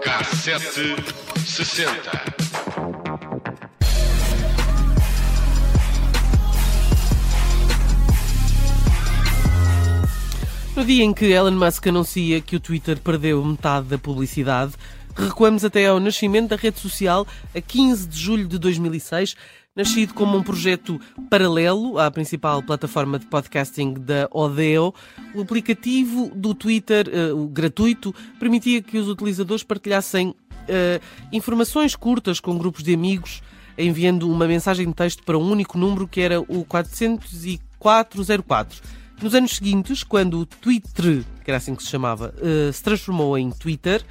Cassete sessenta. No dia em que Elon Musk anuncia que o Twitter perdeu metade da publicidade, recuamos até ao nascimento da rede social a 15 de julho de 2006, nascido como um projeto paralelo à principal plataforma de podcasting da Odeo. O aplicativo do Twitter, uh, gratuito, permitia que os utilizadores partilhassem uh, informações curtas com grupos de amigos, enviando uma mensagem de texto para um único número que era o 40404. Nos anos seguintes, quando o Twitter, que era assim que se chamava, uh, se transformou em Twitter,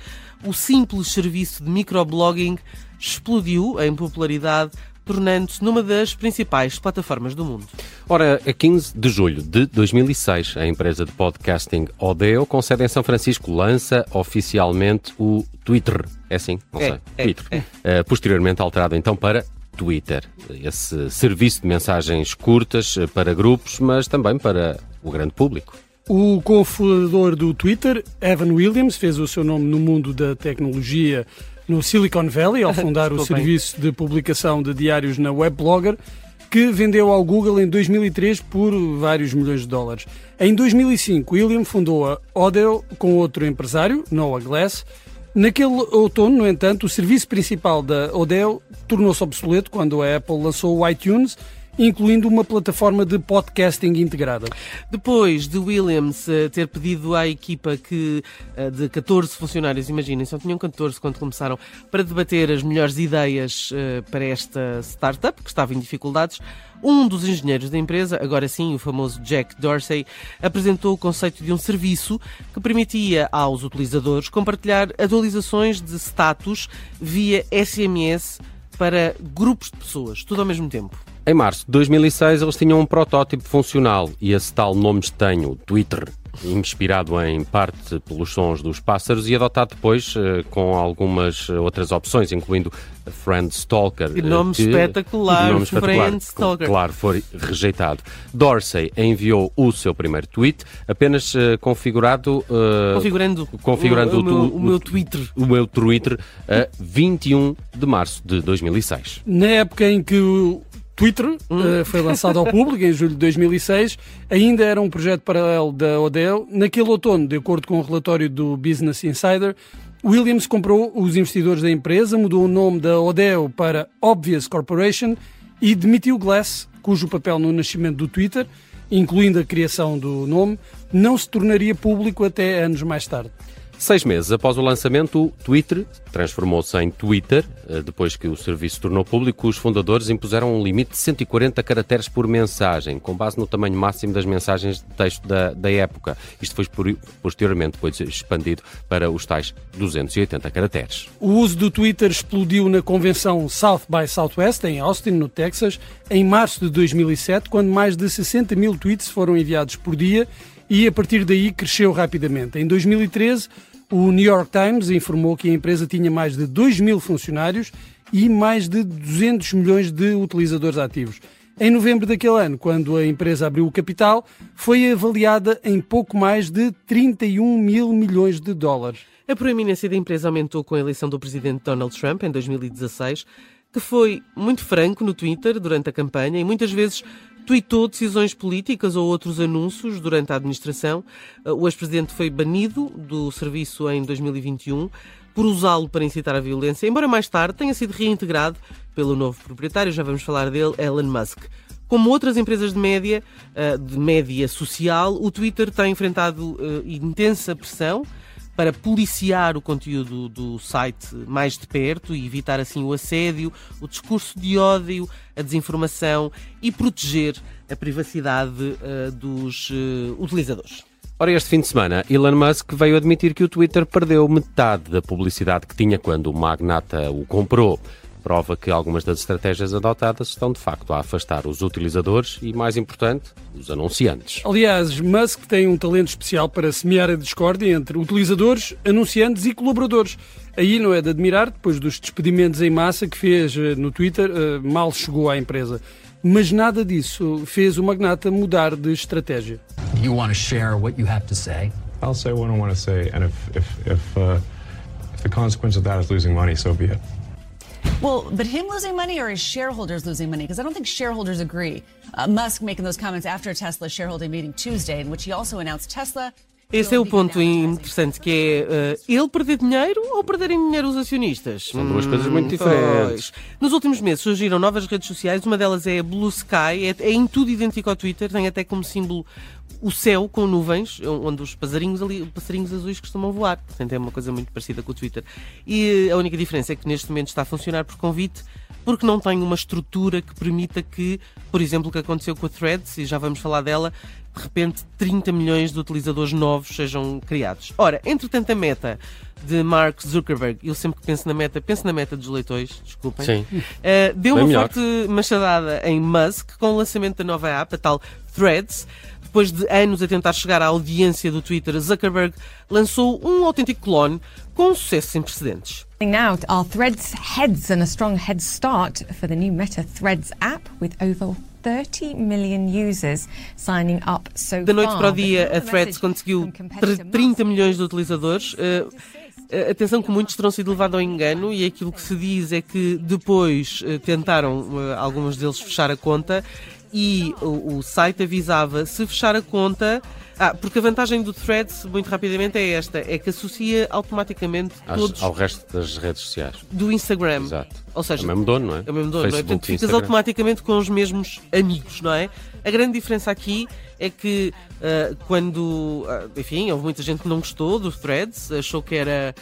o simples serviço de microblogging explodiu em popularidade, tornando-se numa das principais plataformas do mundo. Ora, a 15 de julho de 2006, a empresa de podcasting Odeo, com sede em São Francisco, lança oficialmente o Twitter. É assim? Não É, sei. é, Twitter. é. Uh, posteriormente alterado então para Twitter. Esse serviço de mensagens curtas uh, para grupos, mas também para o grande público. O cofundador do Twitter, Evan Williams, fez o seu nome no mundo da tecnologia no Silicon Valley ao fundar o serviço de publicação de diários na Webblogger, que vendeu ao Google em 2003 por vários milhões de dólares. Em 2005, William fundou a Odeo com outro empresário, Noah Glass. Naquele outono, no entanto, o serviço principal da Odeo tornou-se obsoleto quando a Apple lançou o iTunes, incluindo uma plataforma de podcasting integrada. Depois de Williams eh, ter pedido à equipa que eh, de 14 funcionários, imaginem, só tinham 14 quando começaram, para debater as melhores ideias eh, para esta startup, que estava em dificuldades, um dos engenheiros da empresa, agora sim o famoso Jack Dorsey, apresentou o conceito de um serviço que permitia aos utilizadores compartilhar atualizações de status via SMS para grupos de pessoas, tudo ao mesmo tempo. Em março de 2006, eles tinham um protótipo funcional e esse tal nome estanho, Twitter, inspirado em parte pelos sons dos pássaros e adotado depois eh, com algumas outras opções, incluindo Friend Stalker. Que nome eh, espetacular, nome espetacular, Friend Stalker. Claro, foi rejeitado. Dorsey enviou o seu primeiro tweet, apenas eh, configurado... eh, Configurando, configurando o, o, meu, o- o meu Twitter. o meu Twitter a 21 de março de 2006. Na época em que o Twitter eh, foi lançado ao público, em julho de 2006, ainda era um projeto paralelo da Odeo. Naquele outono, de acordo com o relatório do Business Insider, Williams comprou os investidores da empresa, mudou o nome da Odeo para Obvious Corporation e demitiu Glass, cujo papel no nascimento do Twitter, incluindo a criação do nome, não se tornaria público até anos mais tarde. Seis meses após o lançamento, o Twitter transformou-se em Twitter. Eh, Depois que o serviço se tornou público, os fundadores impuseram um limite de 140 caracteres por mensagem, com base no tamanho máximo das mensagens de texto da, da época. Isto foi posteriormente expandido para os tais 280 caracteres. O uso do Twitter explodiu na convenção South by Southwest, em Austin, no Texas, em março de 2007, quando mais de 60 mil tweets foram enviados por dia e, a partir daí, cresceu rapidamente. Em 2013, o New York Times informou que a empresa tinha mais de 2 mil funcionários e mais de 200 milhões de utilizadores ativos. Em novembro daquele ano, quando a empresa abriu o capital, foi avaliada em pouco mais de 31 mil milhões de dólares. A proeminência da empresa aumentou com a eleição do presidente Donald Trump em 2016, que foi muito franco no Twitter durante a campanha e muitas vezes tweetou decisões políticas ou outros anúncios durante a administração. O ex-presidente foi banido do serviço em 2021 por usá-lo para incitar a violência, embora mais tarde tenha sido reintegrado pelo novo proprietário, já vamos falar dele, Elon Musk. Como outras empresas de média, eh, de média social, o Twitter tem enfrentado eh, intensa pressão para policiar o conteúdo do site mais de perto e evitar assim o assédio, o discurso de ódio, a desinformação e proteger a privacidade eh, dos eh, utilizadores. Ora, este fim de semana, Elon Musk veio admitir que o Twitter perdeu metade da publicidade que tinha quando o magnata o comprou. Prova que algumas das estratégias adotadas estão de facto a afastar os utilizadores e, mais importante, os anunciantes. Aliás, Musk tem um talento especial para semear a discórdia entre utilizadores, anunciantes e colaboradores. Aí não é de admirar, depois dos despedimentos em massa que fez eh, no Twitter, eh, mal chegou à empresa. mas nada disso fez o magnata mudar de estratégia. You want to share what you have to say? I'll say what I want to say, and if if if, uh, if the consequence of that is losing money, so be it. Well, but him losing money or his shareholders losing money? Because I don't think shareholders agree. Uh, Musk making those comments after Tesla's shareholding meeting Tuesday, in which he also announced Tesla. Esse é o ponto interessante, que é uh, ele perder dinheiro ou perderem dinheiro os acionistas? São duas coisas muito diferentes. Pois. Nos últimos meses surgiram novas redes sociais, uma delas é a Blue Sky, é, é em tudo idêntico ao Twitter, tem até como símbolo o céu com nuvens, onde os passarinhos, ali, passarinhos azuis costumam voar. Portanto, é uma coisa muito parecida com o Twitter. E a única diferença é que neste momento está a funcionar por convite, porque não tem uma estrutura que permita que, por exemplo, o que aconteceu com a Threads, e já vamos falar dela, de repente 30 milhões de utilizadores novos sejam criados. Ora, entretanto, a meta de Mark Zuckerberg, eu sempre que penso na meta, penso na meta dos leitores, desculpem, Sim. uh, deu Bem uma melhor. forte machadada em Musk com o lançamento da nova app, a tal Threads. Depois de anos a tentar chegar à audiência do Twitter, Zuckerberg lançou um autêntico clone com um sucesso sem precedentes. Now, our Threads heads and a strong head start for the new Meta Threads app with over 30 million users signing up so Da noite para o dia, a Threads conseguiu from competitor 30 Musk milhões de utilizadores. Uh, atenção que muitos terão sido levados ao engano e aquilo que se diz é que depois uh, tentaram uh, alguns deles fechar a conta e o, o site avisava se fechar a conta. Ah, porque a vantagem do Threads, muito rapidamente, é esta: é que associa automaticamente Às- todos ao resto das redes sociais. do Instagram. Exato. Ou seja, É o mesmo dono, não é? é o mesmo dono, não é? Facebook Portanto, ficas Instagram. automaticamente com os mesmos amigos, não é? A grande diferença aqui é que ah, quando, ah, enfim, houve muita gente que não gostou do Threads, achou que era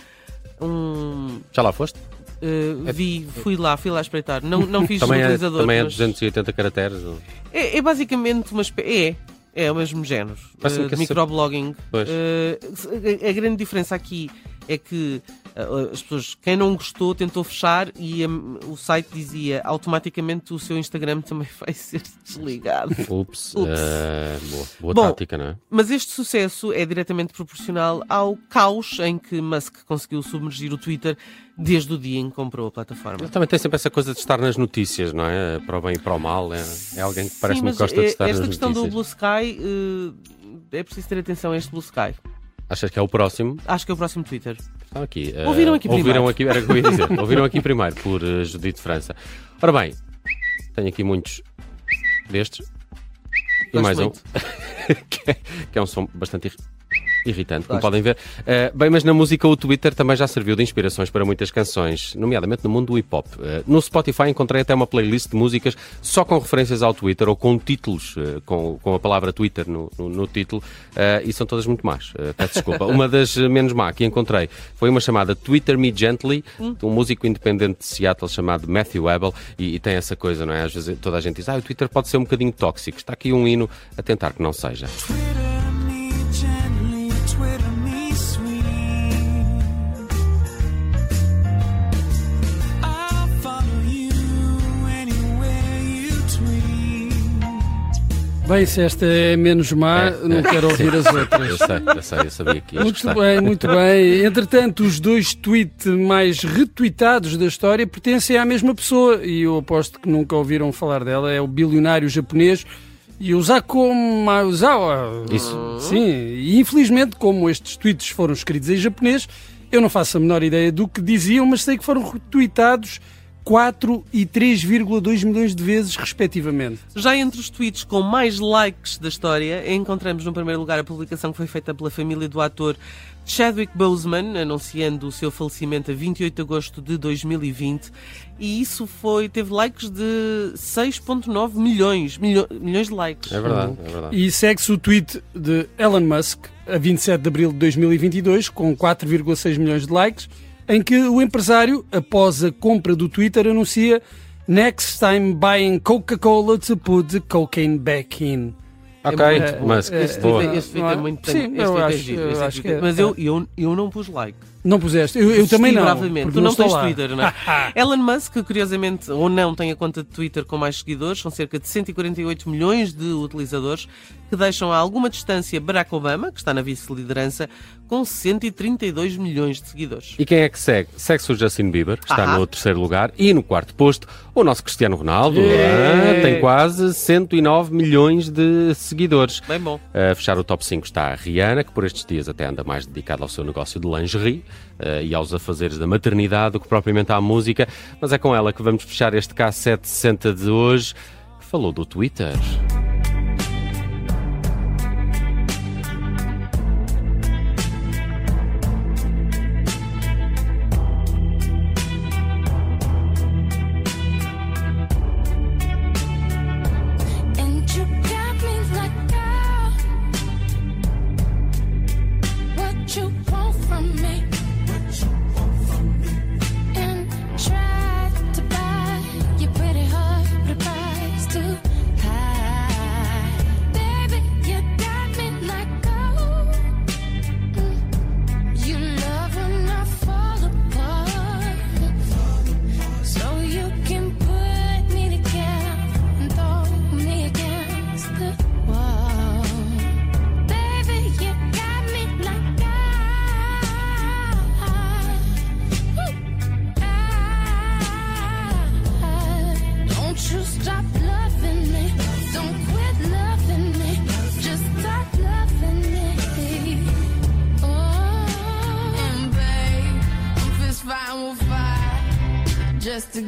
um. Já lá foste? Ah, vi, fui lá, fui lá espreitar. Não, não fiz Também é, utilizador. também é mas 280 caracteres. ou- é, é basicamente uma espécie. É, é o mesmo género esse- microblogging. Ah, a, a grande diferença aqui é que ah, as pessoas, quem não gostou, tentou fechar e hum, o site dizia automaticamente o seu Instagram também vai ser desligado. Ups. Ups. eh, boa boa Bom, tática, não é? Mas este sucesso é diretamente proporcional ao caos em que Musk conseguiu submergir o Twitter desde o dia em que comprou a plataforma. Ele também tem sempre essa coisa de estar nas notícias, não é? Para o bem e para o mal. É, é alguém que parece Sim, que gosta de é- estar esta nas questão do notícias. Blue Sky eh, é preciso ter atenção a este Blue Sky. Achas que é o próximo? Acho que é o próximo Twitter. Está aqui. eh, Ouviram aqui ouviram primeiro. aqui, era o que eu ia dizer. ouviram aqui primeiro, por uh, Judite França. Ora bem, tenho aqui muitos destes. E mais um. muito. que, é, que é um som bastante irritante, como podem ver. Eh, bem, mas na música o Twitter também já serviu de inspirações para muitas canções, nomeadamente no mundo do hip hop. Eh, no Spotify encontrei até uma playlist de músicas só com referências ao Twitter ou com títulos, eh, com, com a palavra Twitter no, no, no título, e são todas muito más. Peço desculpa. uma das menos má que encontrei foi uma chamada Twitter Me Gently, de um músico independente de Seattle chamado Matthew Abel, e, e tem essa coisa, não é? Às vezes toda a gente diz, ah, o Twitter pode ser um bocadinho tóxico. Está aqui um hino a tentar que não seja. Bem, se esta é menos má, É, não é. quero ouvir as outras. Eu sei, eu sei, eu sabia que ias Muito gostar. bem, muito bem. Entretanto, os dois tweets mais retweetados da história pertencem à mesma pessoa e eu aposto que nunca ouviram falar dela. É o bilionário japonês Yusako Maezawa. Isso. Sim, e infelizmente, como estes tweets foram escritos em japonês, eu não faço a menor ideia do que diziam, mas sei que foram retweetados 4 e 3,2 milhões de vezes, respectivamente. Já entre os tweets com mais likes da história, encontramos no primeiro lugar a publicação que foi feita pela família do ator Chadwick Boseman, anunciando o seu falecimento a 28 de agosto de 2020. E isso foi, teve likes de 6,9 milhões, milho- milhões de likes. É verdade, é verdade. E segue-se o tweet de Elon Musk, a 27 de abril de 2022, com 4,6 milhões de likes, em que o empresário, após a compra do Twitter, anuncia Next time buying Coca-Cola to put the cocaine back in. Ok, bom. mas É, Este boa. tweet Não é é? muito Sim, este eu é acho tweet é- que é. Mas eu não pus like. Não puseste. Eu, eu também não. Tu não estou tens lá. Twitter, não é? Elon Musk, curiosamente, ou não, tem a conta de Twitter com mais seguidores, são cerca de 148 milhões de utilizadores, que deixam a alguma distância Barack Obama, que está na vice-liderança, com 132 milhões de seguidores. E quem é que segue? Segue-se o Justin Bieber, que está Ahá. no terceiro lugar, e no quarto posto, o nosso Cristiano Ronaldo, É. ah, tem quase 109 milhões de seguidores. Bem bom. A fechar o top 5 está a Rihanna, que por estes dias até anda mais dedicada ao seu negócio de lingerie eh, e aos afazeres da maternidade do que propriamente à música. Mas é com ela que vamos fechar este K760 de hoje, que falou do Twitter.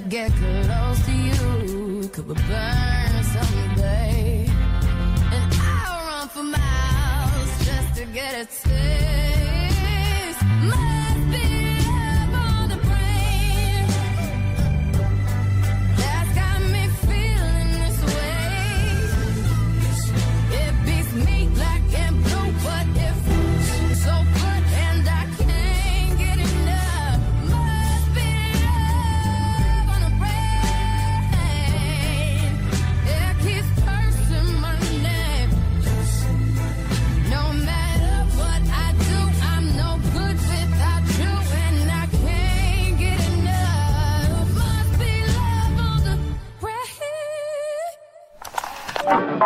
get good.